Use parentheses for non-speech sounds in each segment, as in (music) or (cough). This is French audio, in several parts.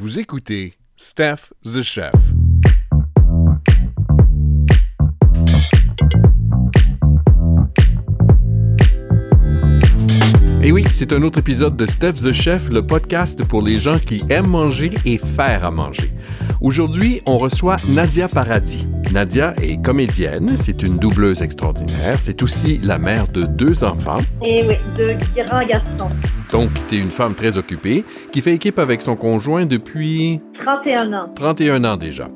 Vous écoutez Steph the Chef. Et oui, c'est un autre épisode de Steph the Chef, le podcast pour les gens qui aiment manger et faire à manger. Aujourd'hui, on reçoit Nadia Paradis. Nadia est comédienne, c'est une doubleuse extraordinaire, c'est aussi la mère de deux enfants. Et oui, deux grands garçons. Donc, tu es une femme très occupée qui fait équipe avec son conjoint depuis 31 ans. 31 ans déjà.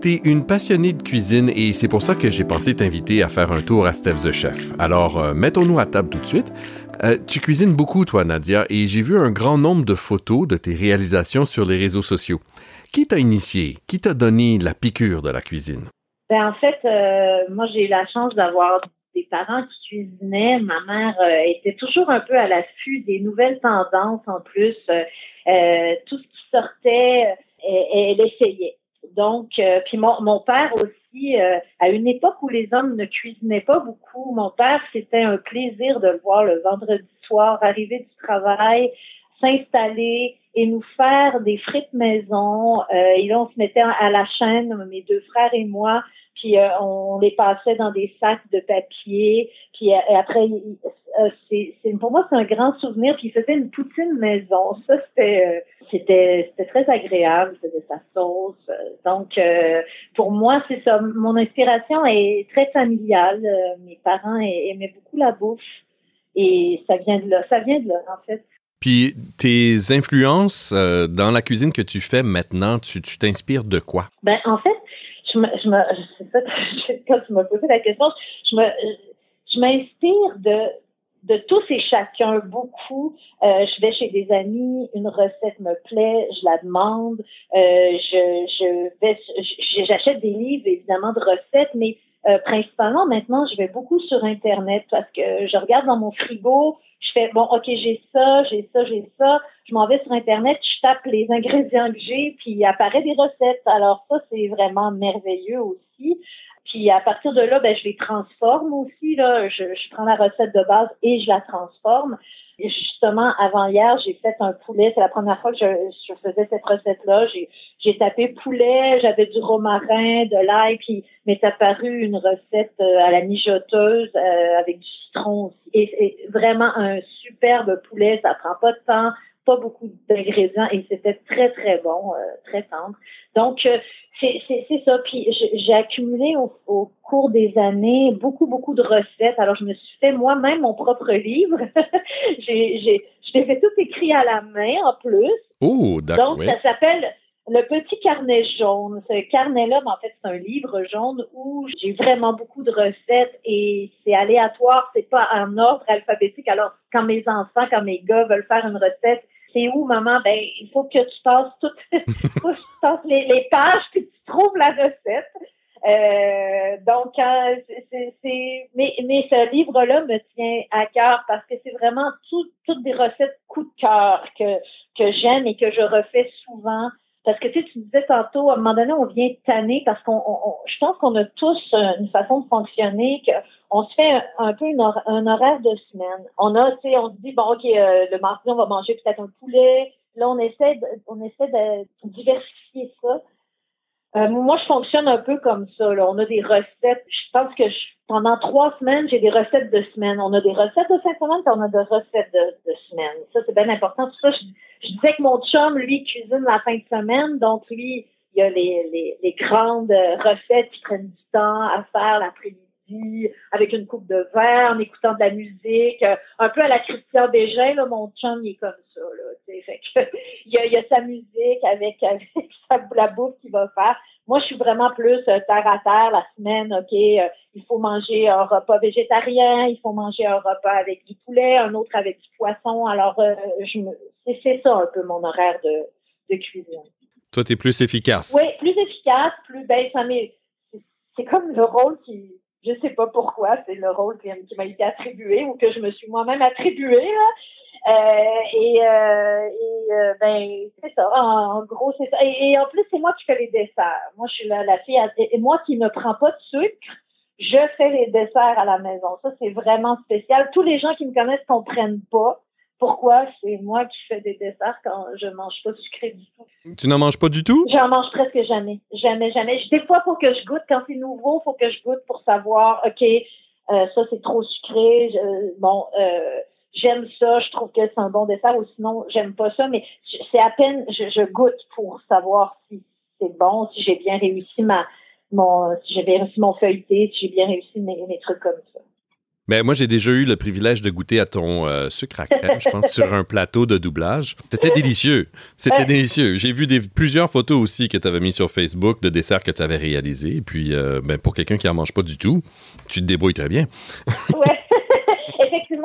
Tu es une passionnée de cuisine et c'est pour ça que j'ai pensé t'inviter à faire un tour à Steph the Chef. Alors, euh, mettons-nous à table tout de suite. Euh, tu cuisines beaucoup, toi, Nadia, et j'ai vu un grand nombre de photos de tes réalisations sur les réseaux sociaux. Qui t'a initié? Qui t'a donné la piqûre de la cuisine? Ben, en fait, euh, moi, j'ai eu la chance d'avoir des parents qui cuisinaient. Ma mère euh, était toujours un peu à l'affût des nouvelles tendances en plus. tout ce qui sortait, elle, elle essayait. Donc, puis mon, mon père aussi, à une époque où les hommes ne cuisinaient pas beaucoup, mon père, c'était un plaisir de le voir le vendredi soir arriver du travail, s'installer et nous faire des frites maison. Euh, et là, on se mettait à la chaîne, mes deux frères et moi, puis euh, on les passait dans des sacs de papier. Puis euh, après, c'est, pour moi, c'est un grand souvenir. Puis il faisait une poutine maison. Ça, c'était, c'était, c'était très agréable. Faisait sa sauce. Donc, pour moi, c'est ça. Mon inspiration est très familiale. mes parents aimaient beaucoup la bouffe. Et ça vient de là. Ça vient de là, en fait. Puis tes influences euh, dans la cuisine que tu fais maintenant, tu t'inspires de quoi? Ben, en fait, je me, je me, (laughs) quand tu m'as posé la question, je je m'inspire de, de tous et chacun beaucoup. Euh, je vais chez des amis, une recette me plaît, je la demande. Euh, je, je j'achète des livres évidemment de recettes, mais euh, principalement, maintenant, je vais beaucoup sur Internet parce que je regarde dans mon frigo, je fais, bon, OK, j'ai ça, j'ai ça, j'ai ça. Je m'en vais sur Internet, je tape les ingrédients que j'ai, puis il apparaît des recettes. Alors ça, c'est vraiment merveilleux aussi. Puis à partir de là, ben, je les transforme aussi. Là. Je, je prends la recette de base et je la transforme. Et justement, avant hier, j'ai fait un poulet. C'est la première fois que je, je faisais cette recette-là. J'ai, tapé poulet, j'avais du romarin, de l'ail, puis m'est apparu une recette euh, à la mijoteuse euh, avec du citron aussi. Et, et, vraiment un superbe poulet. Ça prend pas de temps, pas beaucoup d'ingrédients et c'était très, très bon, euh, très tendre. Donc, euh, c'est ça. Puis j'ai accumulé au, cours des années beaucoup, beaucoup de recettes. Alors, je me suis fait moi-même mon propre livre. (laughs) j'ai, je l'ai fait tout écrit à la main en plus. Oh, d'accord. Donc, ça s'appelle le petit carnet jaune. Ce carnet-là, ben, en fait, c'est un livre jaune où j'ai vraiment beaucoup de recettes et c'est aléatoire, c'est pas en ordre alphabétique. Alors, quand mes enfants, quand mes gars veulent faire une recette, c'est où, maman? Ben, il faut que tu passes toutes, (laughs) les, pages puis tu trouves la recette. Euh, donc, euh, c'est, mais, mais ce livre-là me tient à cœur parce que c'est vraiment toutes des recettes coup de cœur que, que j'aime et que je refais souvent. Parce que tu, sais, tu disais tantôt, à un moment donné, on vient tanner parce qu'on, je pense qu'on a tous une façon de fonctionner que on se fait un, peu un horaire de semaine. On a, on se dit bon, ok, euh, le mardi on va manger peut-être un poulet. Là, on essaie, de, on essaie de diversifier ça. Euh, moi, je fonctionne un peu comme ça. Là. On a des recettes. Je pense que pendant trois semaines, j'ai des recettes de semaine. On a des recettes de fin de semaine, puis on a des recettes de, de semaine. Ça, c'est bien important. Tout ça, je, disais que mon chum, lui, cuisine la fin de semaine. Donc, lui, il y a les, les, les grandes recettes qui prennent du temps à faire l'après-midi avec une coupe de verre, en écoutant de la musique, euh, un peu à la Christian Bégin, là, mon chum, il est comme ça, là, fait que, (laughs) il, y a, il a sa musique avec, (laughs) avec sa, la bouffe qu'il va faire. Moi, je suis vraiment plus euh, terre à terre la semaine, OK, euh, il faut manger un repas végétarien, il faut manger un repas avec du poulet, un autre avec du poisson. Alors, je me, c'est, ça un peu mon horaire de, de cuisine. Toi, tu es plus efficace. Oui, plus efficace, plus, ben, ça m'est, c'est comme le rôle qui, je sais pas pourquoi, c'est le rôle qui, m'a été attribué ou que je me suis moi-même attribué. Euh, et, euh, euh, ben c'est ça. En, gros, c'est ça. Et, en plus, c'est moi qui fais les desserts. Moi, je suis la, la fille. et moi qui ne prends pas de sucre, je fais les desserts à la maison. Ça, c'est vraiment spécial. Tous les gens qui me connaissent comprennent pas pourquoi? C'est moi qui fais des desserts quand je mange pas sucré du tout. Tu n'en manges pas du tout? J'en mange presque jamais. Jamais, jamais. Des fois, faut que je goûte. Quand c'est nouveau, faut que je goûte pour savoir, OK, euh, ça c'est trop sucré. bon, euh, j'aime ça, je trouve que c'est un bon dessert ou sinon j'aime pas ça, mais c'est à peine je, goûte pour savoir si c'est bon, si j'ai bien réussi ma mon si j'ai bien réussi mon feuilleté, si j'ai bien réussi mes, mes trucs comme ça. Ben, moi, j'ai déjà eu le privilège de goûter à ton euh, sucre à crème, je pense, sur un plateau de doublage. C'était délicieux. C'était délicieux. J'ai vu des, plusieurs photos aussi que tu avais mis sur Facebook de desserts que tu avais réalisés. Puis, euh, ben, pour quelqu'un qui n'en mange pas du tout, tu te débrouilles très bien. ouais.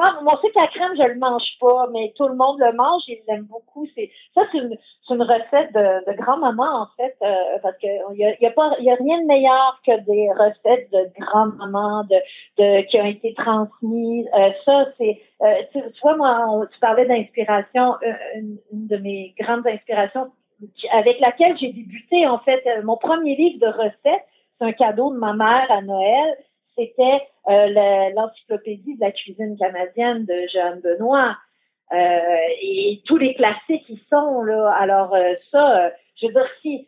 Effectivement, mon sucre à crème, je le mange pas, mais tout le monde le mange et l'aime beaucoup. C'est ça, c'est une, recette de, grand-maman en fait, euh, parce que y a, y a pas, y a rien de meilleur que des recettes de grand-maman de, de qui ont été transmises. Euh, ça, c'est, euh, tu, vois, moi, tu parlais d'inspiration, une, une, de mes grandes inspirations avec laquelle j'ai débuté en fait mon premier livre de recettes. C'est un cadeau de ma mère à Noël c'était l'encyclopédie de la cuisine canadienne de Jeanne Benoît. Euh, et tous les classiques qui sont là. Alors euh, ça, je veux dire, si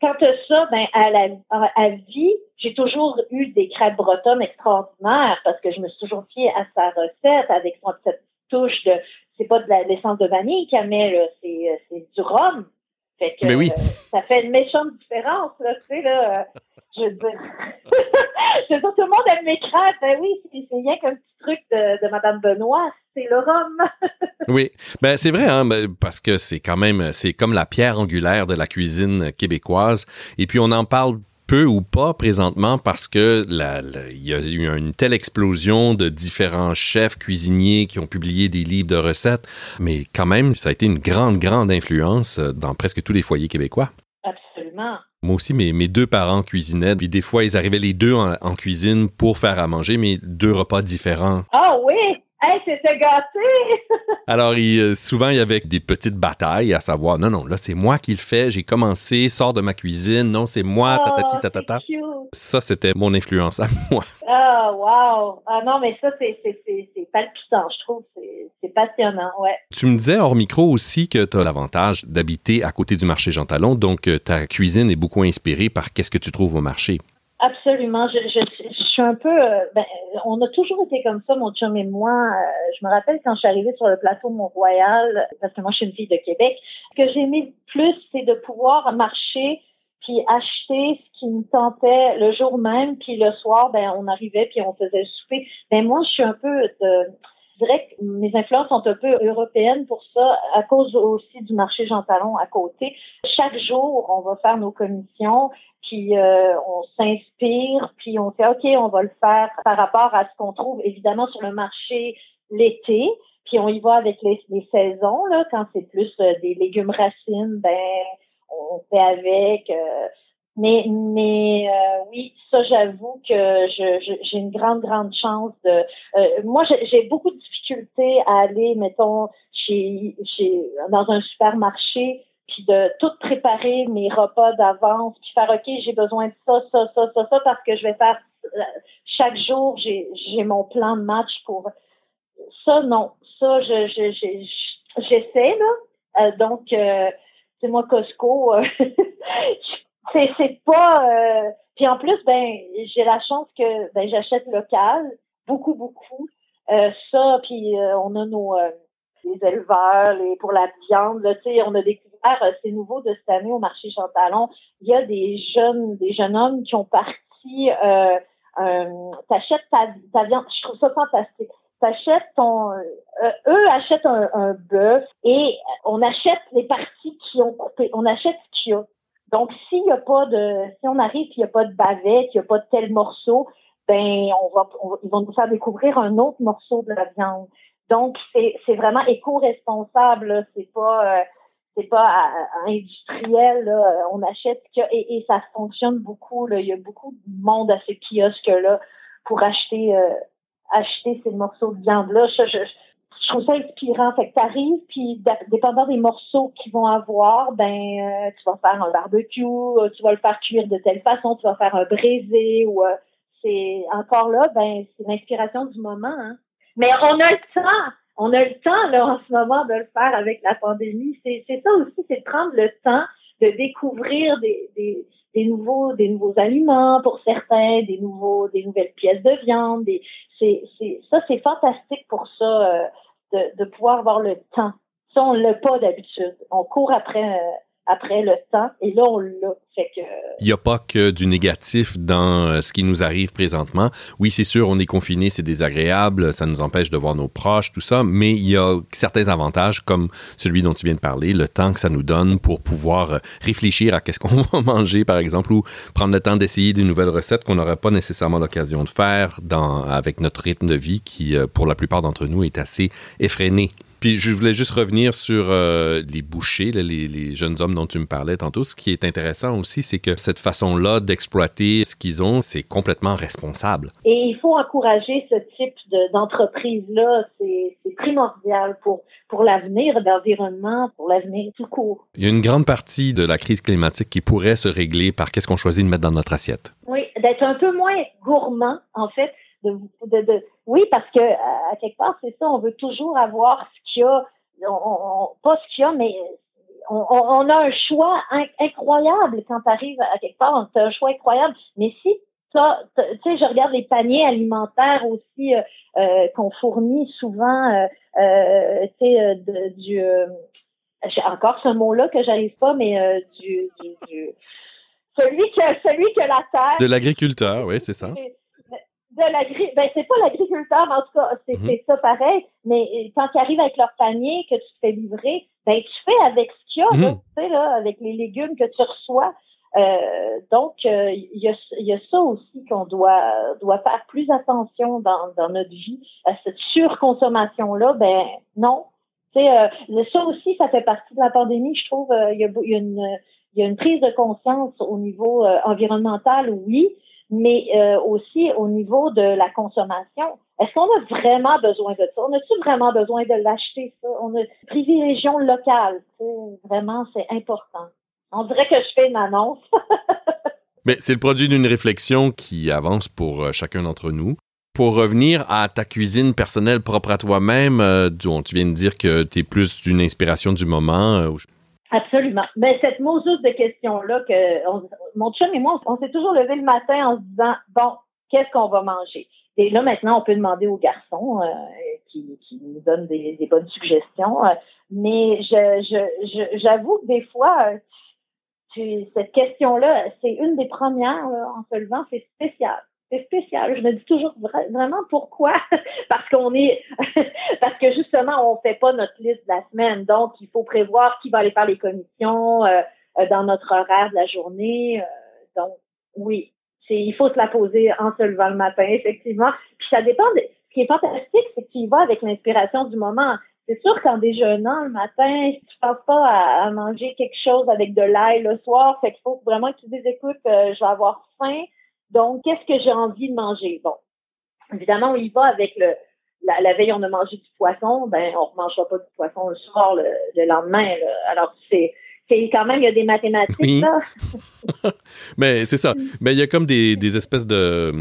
quand ça, ben à la à vie, j'ai toujours eu des crêpes bretonnes extraordinaires parce que je me suis toujours fiée à sa recette avec son, cette touche de c'est pas de l'essence de vanille qu'elle met c'est c'est du rhum. Fait que, oui. ça fait une méchante différence là, tu sais là. Je veux dire, (laughs) je veux dire, tout le monde aime mes crêpes. Ben oui, c'est rien qu'un petit truc de, de Madame Benoît, c'est le rhum. (laughs) oui, ben c'est vrai, hein, ben, parce que c'est quand même, c'est comme la pierre angulaire de la cuisine québécoise. Et puis on en parle peu ou pas présentement parce que il y a eu une telle explosion de différents chefs cuisiniers qui ont publié des livres de recettes, mais quand même, ça a été une grande, grande influence dans presque tous les foyers québécois. Absolument. Moi aussi, mes, deux parents cuisinaient. Puis des fois, ils arrivaient les deux en, cuisine pour faire à manger, mais deux repas différents. Ah oui! Hey, c'était gâté! (laughs) Alors, euh, souvent, il y avait des petites batailles à savoir, non, non, là, c'est moi qui le fais, j'ai commencé, sors de ma cuisine, non, c'est moi, oh, tatati, tatata. Ça, c'était mon influence à (laughs) moi. Ah, wow! Ah non, mais ça, c'est palpitant, je trouve. C'est passionnant, ouais. Tu me disais hors micro aussi que tu as l'avantage d'habiter à côté du marché Jean Talon, donc euh, ta cuisine est beaucoup inspirée par qu'est-ce que tu trouves au marché. Absolument. Je, suis un peu. Euh, ben, on a toujours été comme ça, mon chum et moi. Euh, je me rappelle quand je suis arrivée sur le plateau Mont-Royal, parce que moi, je suis une fille de Québec. Ce que j'aimais plus, c'est de pouvoir marcher puis acheter ce qui me tentait le jour même, puis le soir, ben on arrivait puis on faisait le souper. Ben moi, je suis un peu de, je dirais que mes influences sont un peu européennes pour ça, à cause aussi du marché Jean Talon à côté. Chaque jour, on va faire nos commissions, puis euh, on s'inspire, puis on fait OK, on va le faire par rapport à ce qu'on trouve évidemment sur le marché l'été. Puis on y va avec les, les saisons là, quand c'est plus euh, des légumes racines, ben on fait avec. Euh, mais mais euh, oui, ça j'avoue que je, j'ai une grande grande chance de. Euh, moi j'ai beaucoup de difficultés à aller, mettons, chez chez dans un supermarché puis de tout préparer mes repas d'avance, puis faire OK, j'ai besoin de ça, ça, ça, ça, ça, parce que je vais faire chaque jour, j'ai j'ai mon plan de match pour ça. Non, ça je je, j'essaie là. donc c'est moi Costco. (laughs) Euh, c'est c'est pas. Euh, puis en plus, ben j'ai la chance que ben j'achète local, beaucoup beaucoup. Euh, ça, puis on a nos les éleveurs, les pour la viande. Là, on a découvert, c'est nouveau de cette année au marché Chantalon. Il y a des jeunes, des jeunes hommes qui ont parti. Euh, t'achètes ta, ta viande. Je trouve ça fantastique t'achètes ton, euh, eux achètent un, un bœuf et on achète les parties qui ont coupé, on achète ce qu'il y a. Donc s'il y a pas de, si on arrive qu'il n'y a pas de bavette, qu'il n'y a pas de tel morceau, ben ils vont nous faire découvrir un autre morceau de la viande. Donc c'est vraiment éco-responsable, c'est pas euh, c'est pas euh, industriel. On achète et, ça fonctionne beaucoup. Il y a beaucoup de monde à ce kiosque là pour acheter acheter ces morceaux de viande-là. Je, trouve ça inspirant. Fait que t'arrives, puis dépendant des morceaux qu'ils vont avoir, ben euh, tu vas faire un barbecue, euh, tu vas le faire cuire de telle façon, tu vas faire un braisé ou euh, c'est encore là, ben c'est l'inspiration du moment. Hein. Mais on a le temps. on a le temps là en ce moment de le faire avec la pandémie. C'est ça aussi, c'est de prendre le temps de découvrir des, des, des nouveaux des nouveaux aliments pour certains, des nouveaux des nouvelles pièces de viande. Des, c'est, c'est ça c'est fantastique pour ça euh, de, pouvoir avoir le temps. Ça on l'a pas d'habitude. On court après euh, après le temps. Et là, on l'a. Fait que... Il n'y a pas que du négatif dans euh, ce qui nous arrive présentement. Oui, c'est sûr, on est confiné, c'est désagréable, ça nous empêche de voir nos proches, tout ça, mais il y a certains avantages comme celui dont tu viens de parler, le temps que ça nous donne pour pouvoir euh, réfléchir à qu'est-ce qu'on (laughs) va manger, par exemple, ou prendre le temps d'essayer de nouvelles recettes qu'on n'aurait pas nécessairement l'occasion de faire dans, avec notre rythme de vie qui, euh, pour la plupart d'entre nous, est assez effréné. Puis je voulais juste revenir sur euh, les bouchers, les, jeunes hommes dont tu me parlais tantôt. Ce qui est intéressant aussi, c'est que cette façon-là d'exploiter ce qu'ils ont, c'est complètement responsable. Et il faut encourager ce type d'entreprise-là. c'est primordial pour, pour l'avenir de l'environnement, pour l'avenir tout court. Il y a une grande partie de la crise climatique qui pourrait se régler par qu'est-ce qu'on choisit de mettre dans notre assiette. Oui, d'être un peu moins gourmand, en fait de, oui, parce que à quelque part, c'est ça, on veut toujours avoir ce qu'il y a, pas ce qu'il y a, mais on, a un choix incroyable quand tu arrives à quelque part, on a un choix incroyable. Mais si tu sais, je regarde les paniers alimentaires aussi euh, euh, qu'on fournit souvent, euh, tu sais, du, j'ai encore ce mot-là que j'arrive pas, mais du, du, celui que celui que la terre. De l'agriculteur, oui, c'est ça de l'agri ben c'est pas l'agriculteur mais en tout cas c'est mhm. ça pareil mais euh, quand tu arrives avec leur panier que tu te fais livrer ben tu fais avec ce qu'il y a mhm. tu sais là avec les légumes que tu reçois euh, donc euh, il y, a, y a ça aussi qu'on doit doit faire plus attention dans, dans notre vie à cette surconsommation là ben non tu sais euh, ça aussi ça fait partie de la pandémie je trouve il y a, y a une il y a une prise de conscience au niveau environnemental oui mais euh, aussi au niveau de la consommation. Est-ce qu'on a vraiment besoin de ça? On a-tu vraiment besoin de l'acheter, ça? On a privilégion locale. Vraiment, c'est important. On dirait que je fais une annonce. (laughs) Mais c'est le produit d'une réflexion qui avance pour euh, chacun d'entre nous. Pour revenir à ta cuisine personnelle propre à toi-même, euh, dont tu viens de dire que tu es plus d'une inspiration du moment. Absolument. Mais cette mosaïque de questions-là, que mon chum et moi, on, s'est toujours levé le matin en se disant bon, qu'est-ce qu'on va manger? Et là, maintenant, on peut demander aux garçons euh, qui, qui, nous donnent des, bonnes suggestions. Euh, mais je, j'avoue que des fois, euh, cette question-là, c'est une des premières en se levant, c'est spécial c'est spécial. Je me dis toujours vraiment pourquoi? (laughs) Parce qu'on est (laughs) parce que justement on fait pas notre liste de la semaine, donc il faut prévoir qui va aller faire les commissions euh, euh, dans notre horaire de la journée. Euh, donc oui, c'est il faut se la poser en se levant le matin effectivement. Puis ça dépend. De, ce qui est fantastique, c'est que tu y avec l'inspiration du moment. C'est sûr qu'en déjeunant le matin, tu penses pas à, manger quelque chose avec de l'ail le soir, fait qu'il faut vraiment que tu dises écoute, je vais avoir faim donc, qu'est-ce que j'ai envie de manger? Bon, évidemment, on y va avec le, la, veille, on a mangé du poisson, ben, on ne mangera pas du poisson le soir, le, lendemain. Alors, c'est, c'est quand même, il y a des mathématiques, là. (laughs) Mais c'est ça. Mais il y a comme des, des, espèces de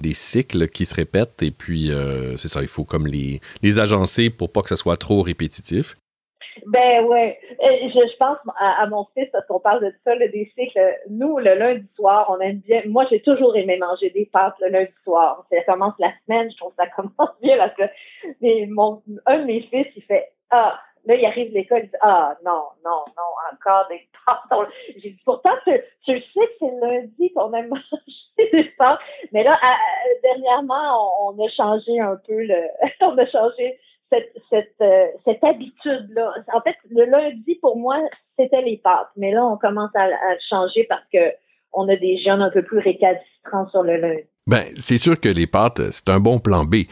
des cycles qui se répètent et puis euh, c'est ça, il faut comme les, les agencer pour pas que ce soit trop répétitif. Ben ouais, euh, je, je pense à, mon fils parce qu'on parle de ça, le des cycles. Nous, le lundi soir, on aime bien. Moi, j'ai toujours aimé manger des pâtes le lundi soir. Ça commence la semaine, je trouve que ça (laughs) commence bien parce que mon, un de mes fils, il fait ah. Là, il arrive de l'école, il dit Ah non, non, non, encore des pâtes. J'ai dit pourtant, tu, tu sais que c'est le lundi qu'on aime (laughs) manger des pâtes. Mais là, dernièrement, on, on, a changé un peu le. (laughs) on a changé cette, euh, cette, habitude-là. En fait, le lundi, pour moi, c'était les pâtes. Mais là, on commence à, changer parce que on a des jeunes un peu plus récalcitrants sur le lundi. Ben, c'est sûr que les pâtes, c'est un bon plan B.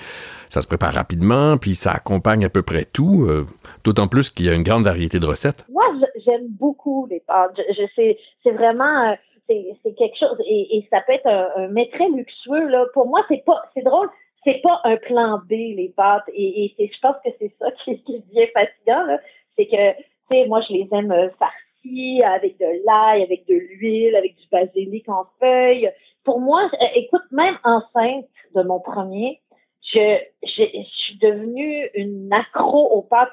Ça se prépare rapidement, puis ça accompagne à peu près tout, euh, d'autant plus qu'il y a une grande variété de recettes. Moi, j'aime beaucoup les pâtes. Je, sais, c'est vraiment, euh, c'est quelque chose, et, ça peut être un, un très luxueux, là. Pour moi, c'est pas, c'est drôle, c'est pas un plan B les pâtes et, et je pense que c'est ça (laughs) qui, qui devient fatigant là. C'est que tu sais moi je les aime euh, farcis avec de l'ail avec de l'huile avec du basilic en feuilles. Pour moi euh, écoute même enceinte de mon premier je, je, suis devenue une accro aux pâtes.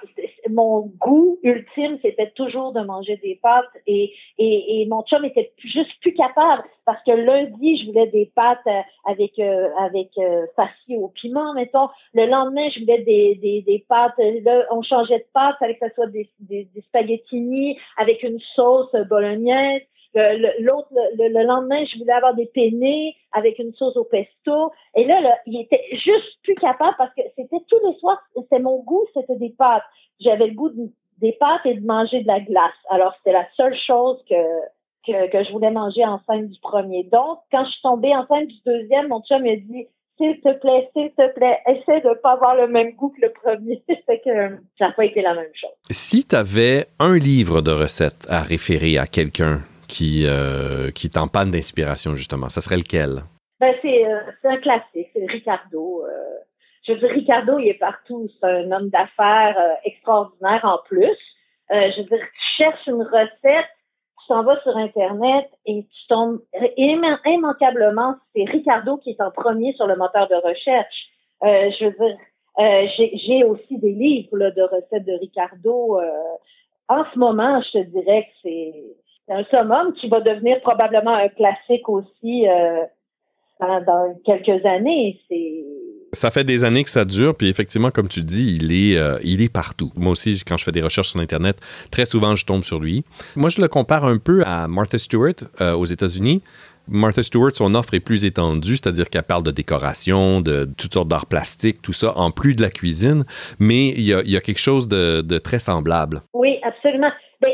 Mon goût ultime, c'était toujours de manger des pâtes et, et, et mon chum était juste plus capable parce que lundi, je voulais des pâtes euh, avec euh, avec euh, au piment, mettons. Le lendemain, je voulais des, des, des pâtes. Là, on changeait de pâtes, fallait que ce soit des, des, des spaghettini avec une sauce bolognaise. L'autre, le, lendemain, je voulais avoir des penne avec une sauce au pesto. Et là, il était juste plus capable parce que c'était tous les soirs, c'était mon goût, c'était des pâtes. J'avais le goût des pâtes et de manger de la glace. Alors, c'était la seule chose que, que, je voulais manger enceinte du premier. Donc, quand je suis tombée enceinte du deuxième, mon chum m'a dit, s'il te plaît, s'il te plaît, essaie de pas avoir le même goût que le premier. (laughs) fait que ça n'a pas été la même chose. Si tu avais un livre de recettes à référer à quelqu'un qui, euh, qui est en panne d'inspiration, justement? Ça serait lequel? Ben, c'est, euh, un classique, c'est Ricardo. Euh. je veux dire, Ricardo, il est partout. C'est un homme d'affaires extraordinaire en plus. je veux dire, tu cherches une recette, tu t'en vas sur Internet et tu tombes immanquablement, c'est Ricardo qui est en premier sur le moteur de recherche. je veux dire, j'ai aussi des livres de recettes de Ricardo. en ce moment, je te dirais que c'est un summum qui va devenir probablement un classique aussi euh, dans, quelques années. C'est ça fait des années que ça dure, puis effectivement, comme tu dis, il est, euh, il est partout. Moi aussi, quand je fais des recherches sur Internet, très souvent, je tombe sur lui. Moi, je le compare un peu à Martha Stewart euh, aux États-Unis. Martha Stewart, son offre est plus étendue, c'est-à-dire qu'elle parle de décoration, de toutes sortes d'art plastique, tout ça, en plus de la cuisine, mais il y a, il y a quelque chose de, de très semblable. Oui, absolument. Ben,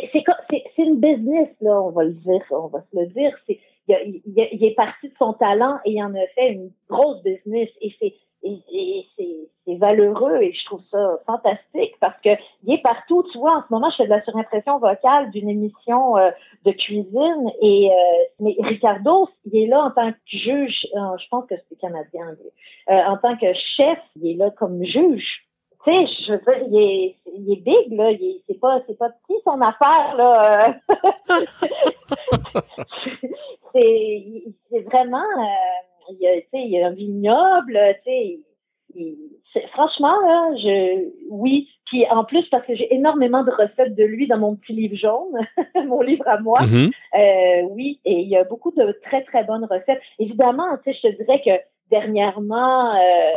c'est une business, là, on va le dire, on va se le dire. C'est, il, est parti de son talent et il en a fait une grosse business. Et c'est, et, c'est, valeureux et je trouve ça fantastique parce que il est partout. Tu vois, en ce moment, je fais de la surimpression vocale d'une émission euh, de cuisine et euh, mais Ricardo, il est là en tant que juge. Euh, je pense que c'est canadien. en tant que chef, il est là comme juge tu sais, je veux dire, il est, il est big, là. C'est pas, c'est pas petit son affaire, là. (laughs) c'est, c'est vraiment, euh, il y a, tu sais, il y a un vignoble, tu sais. franchement, là, je, oui. Puis en plus, parce que j'ai énormément de recettes de lui dans mon petit livre jaune, (laughs) mon livre à moi. Mm-hmm. euh, oui, et il y a beaucoup de très, très bonnes recettes. Évidemment, tu sais, je te dirais que dernièrement, euh,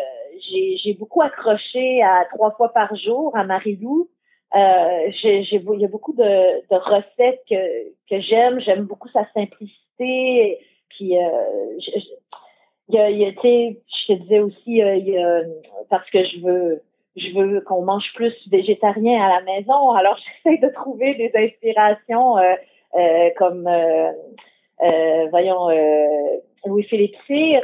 j'ai beaucoup accroché à trois fois par jour à Marilou. Euh, il y a beaucoup de, de recettes que, que j'aime. J'aime beaucoup sa simplicité. Puis, euh, je, il y a, y je te disais aussi, euh, y a, parce que je veux, je veux qu'on mange plus végétarien à la maison. Alors, (laughs) j'essaie de trouver des inspirations euh, euh, comme, voyons, Louis-Philippe Cyr.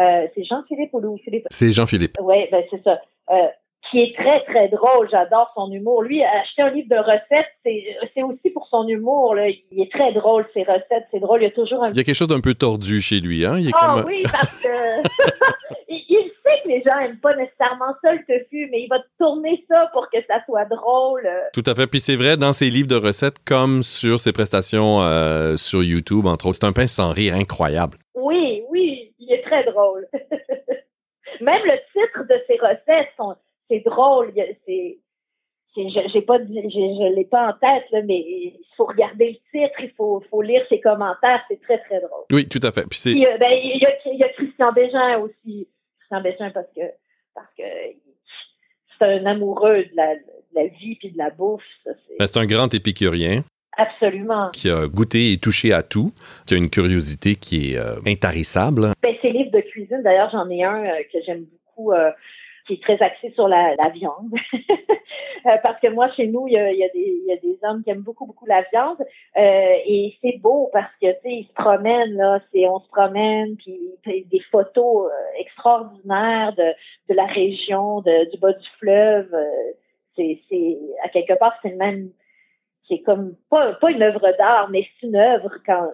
Euh, c'est Jean-Philippe ou Louis-Philippe? C'est Jean-Philippe. Oui, ben c'est ça. Euh, qui est très, très drôle. J'adore son humour. Lui, acheter un livre de recettes, c'est aussi pour son humour. Là. Il est très drôle, ses recettes. C'est drôle. Il y a toujours un... Il y a quelque chose d'un peu tordu chez lui. Hein? Il ah oui, (laughs) parce que (laughs) il, sait que les gens n'aiment pas nécessairement ça, le tofu, mais il va tourner ça pour que ça soit drôle. Tout à fait. Puis c'est vrai, dans ses livres de recettes, comme sur ses prestations euh, sur YouTube, entre autres, c'est un pain sans rire incroyable. Oui, oui très drôle. (laughs) Même le titre de ses recettes, sont, c'est drôle. C'est, j'ai pas, je, l'ai pas en tête, mais il faut regarder le titre, il faut, faut lire ses commentaires, c'est très, très drôle. Oui, tout à fait. Puis c'est... Euh, ben, il, y a, il y a Christian Bégin aussi. Christian Bégin parce que, parce que c'est un amoureux de la, de la vie puis de la bouffe. c'est... Ben, c'est un grand épicurien. Absolument. Qui a goûté et touché à tout. Tu as une curiosité qui est euh, intarissable. Ben, ces livres de cuisine, d'ailleurs, j'en ai un euh, que j'aime beaucoup. Euh, qui est très axé sur la, viande. (laughs) parce que moi, chez nous, il y a, des, hommes qui aiment beaucoup, beaucoup la viande. et c'est beau parce que, tu sais, ils se promènent, là, c'est, on se promène, puis des photos extraordinaires de, de la région, de, du bas du fleuve. c'est, c'est, à quelque part, c'est le même, c'est comme pas, pas une œuvre d'art, mais c'est une œuvre quand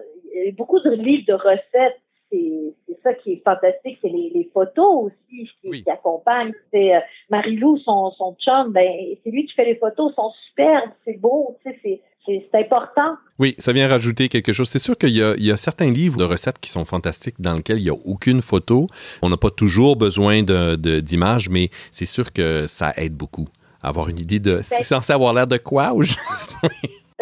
beaucoup de livres de recettes, c'est, ça qui est fantastique, c'est les, les photos aussi qui, accompagnent. C'est euh, Marie-Lou, son, son chum, ben c'est lui qui fait les photos, sont superbes, c'est beau, c'est, c'est important. Oui, ça vient rajouter quelque chose. C'est sûr qu'il y, y, a certains livres de recettes qui sont fantastiques dans lesquels il n'y a aucune photo. On n'a pas toujours besoin d'images, de, mais c'est sûr que ça aide beaucoup. Avoir une idée de. C'est censé avoir l'air de quoi ou juste...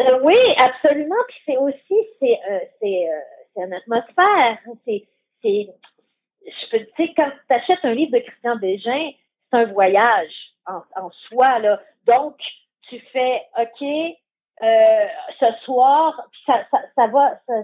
euh, Oui, absolument. Puis c'est aussi, c'est euh, euh, une atmosphère. C'est. Je peux, tu sais, quand tu achètes un livre de Christian Bégin, c'est un voyage en, en soi, là. Donc, tu fais, OK, euh, ce soir, ça, ça, ça va, ça,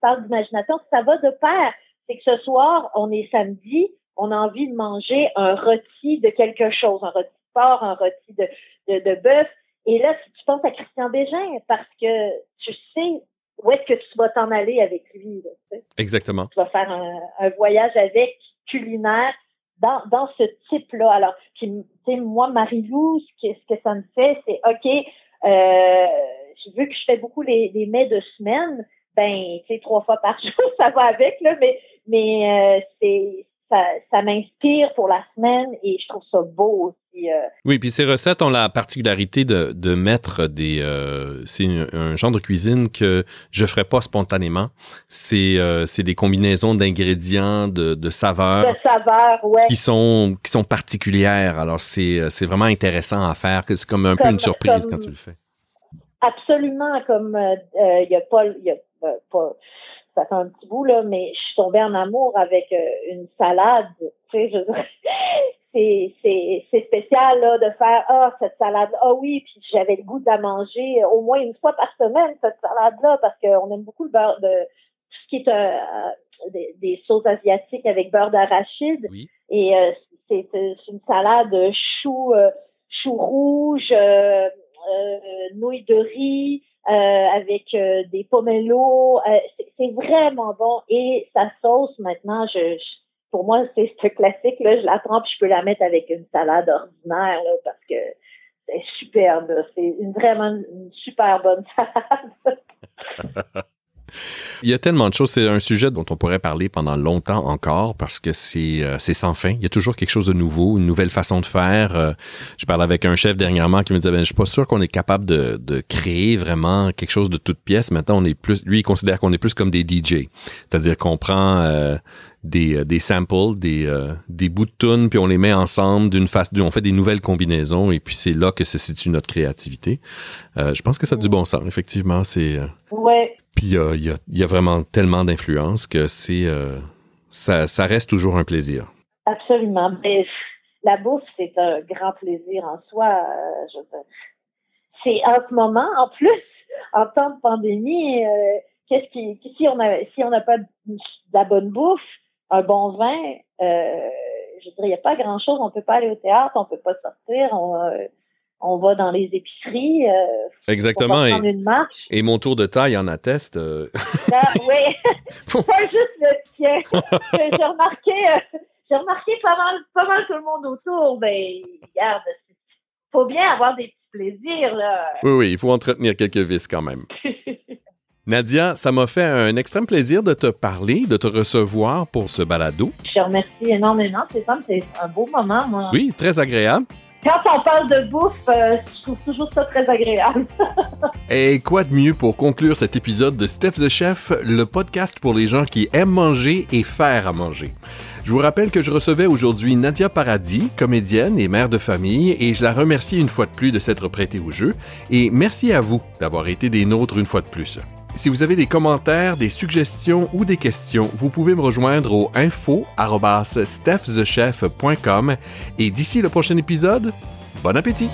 parle d'imagination, ça va de pair. C'est que ce soir, on est samedi, on a envie de manger un rôti de quelque chose, un rôti porc, un rôti de, de, de bœuf. Et là, tu penses à Christian Bégin parce que tu sais où est-ce que tu vas t'en aller avec lui. Là, tu sais. Exactement. Tu vas faire un, un voyage avec culinaire dans, dans ce type-là. Alors, puis, tu sais, moi, Marie-Lou, ce que, ce que ça me fait, c'est OK, euh, vu que je fais beaucoup les, les mets de semaine, ben, tu sais, trois fois par (laughs) jour, ça va avec, là, mais, mais euh, c'est, ça, ça m'inspire pour la semaine et je trouve ça beau aussi. Euh. Oui, puis ces recettes ont la particularité de, de mettre des... Euh, c'est un, genre de cuisine que je ferais pas spontanément. C'est euh, c'est des combinaisons d'ingrédients, de, de saveurs. De saveurs, ouais. Qui sont, qui sont particulières. Alors, c'est vraiment intéressant à faire. C'est comme un comme, peu une surprise comme, quand tu le fais. Absolument, comme il y a pas... Y a, pas ça fait un petit bout, là, mais je suis tombée en amour avec euh, une salade. Tu sais, je (laughs) c'est, c'est, c'est spécial là, de faire Ah, cette salade ah oui, puis j'avais le goût de la manger au moins une fois par semaine, cette salade-là, parce qu'on aime beaucoup le beurre de tout ce qui est euh, des, des, sauces asiatiques avec beurre d'arachide. Oui. Et euh, c'est, une salade chou, euh, chou rouge, euh, nouilles de riz, euh, avec euh, des pomelos. Euh, c'est vraiment bon. Et sa sauce, maintenant, je, pour moi, c'est ce classique. Là, je la trempe, je peux la mettre avec une salade ordinaire là, parce que c'est superbe. C'est une vraiment une super bonne (laughs) salade. (laughs) Il y a tellement de choses. C'est un sujet dont on pourrait parler pendant longtemps encore parce que c'est euh, sans fin. Il y a toujours quelque chose de nouveau, une nouvelle façon de faire. Euh, je parlais avec un chef dernièrement qui me disait, ben, je suis pas sûr qu'on est capable de, de, créer vraiment quelque chose de toute pièce. Maintenant, on est plus, lui, il considère qu'on est plus comme des DJ. C'est-à-dire qu'on prend euh, des, des samples, des, euh, des bouts de tunes, puis on les met ensemble d'une face, on fait des nouvelles combinaisons, et puis c'est là que se situe notre créativité. Euh, je pense que ça a du bon sens, effectivement. C'est. ouais. Puis il y, a, vraiment tellement d'influence que c'est euh, ça, ça, reste toujours un plaisir. Absolument. Mais la bouffe, c'est un grand plaisir en soi. Euh, c'est en ce moment, en plus, en temps de pandémie, euh, qu'est-ce qui, si on a, si on n'a pas de, la bonne bouffe, un bon vin, euh, je dirais, il n'y a pas grand-chose. On peut pas aller au théâtre, on peut pas sortir. On va dans les épiceries. Euh, Exactement. Et, une marche. et mon tour de taille en atteste. Euh... (laughs) Ah, oui, (laughs) pas juste le tien. j'ai remarqué, euh, j'ai remarqué pas mal, pas mal tout le monde autour. Ben, regarde, faut bien avoir des petits plaisirs là. Oui, oui, il faut entretenir quelques vices quand même. (laughs) Nadia, ça m'a fait un extrême plaisir de te parler, de te recevoir pour ce balado. Je te remercie énormément, Stéphane. C'est un beau moment, moi. Oui, très agréable quand on parle de bouffe, euh, je trouve toujours ça très agréable. (laughs) Et quoi de mieux pour conclure cet épisode de Steph the Chef, le podcast pour les gens qui aiment manger et faire à manger? Je vous rappelle que je recevais aujourd'hui Nadia Paradis, comédienne et mère de famille, et je la remercie une fois de plus de s'être prêtée au jeu. Et merci à vous d'avoir été des nôtres une fois de plus. Si vous avez des commentaires, des suggestions ou des questions, vous pouvez me rejoindre au info@stephthechef.com et d'ici le prochain épisode, bon appétit.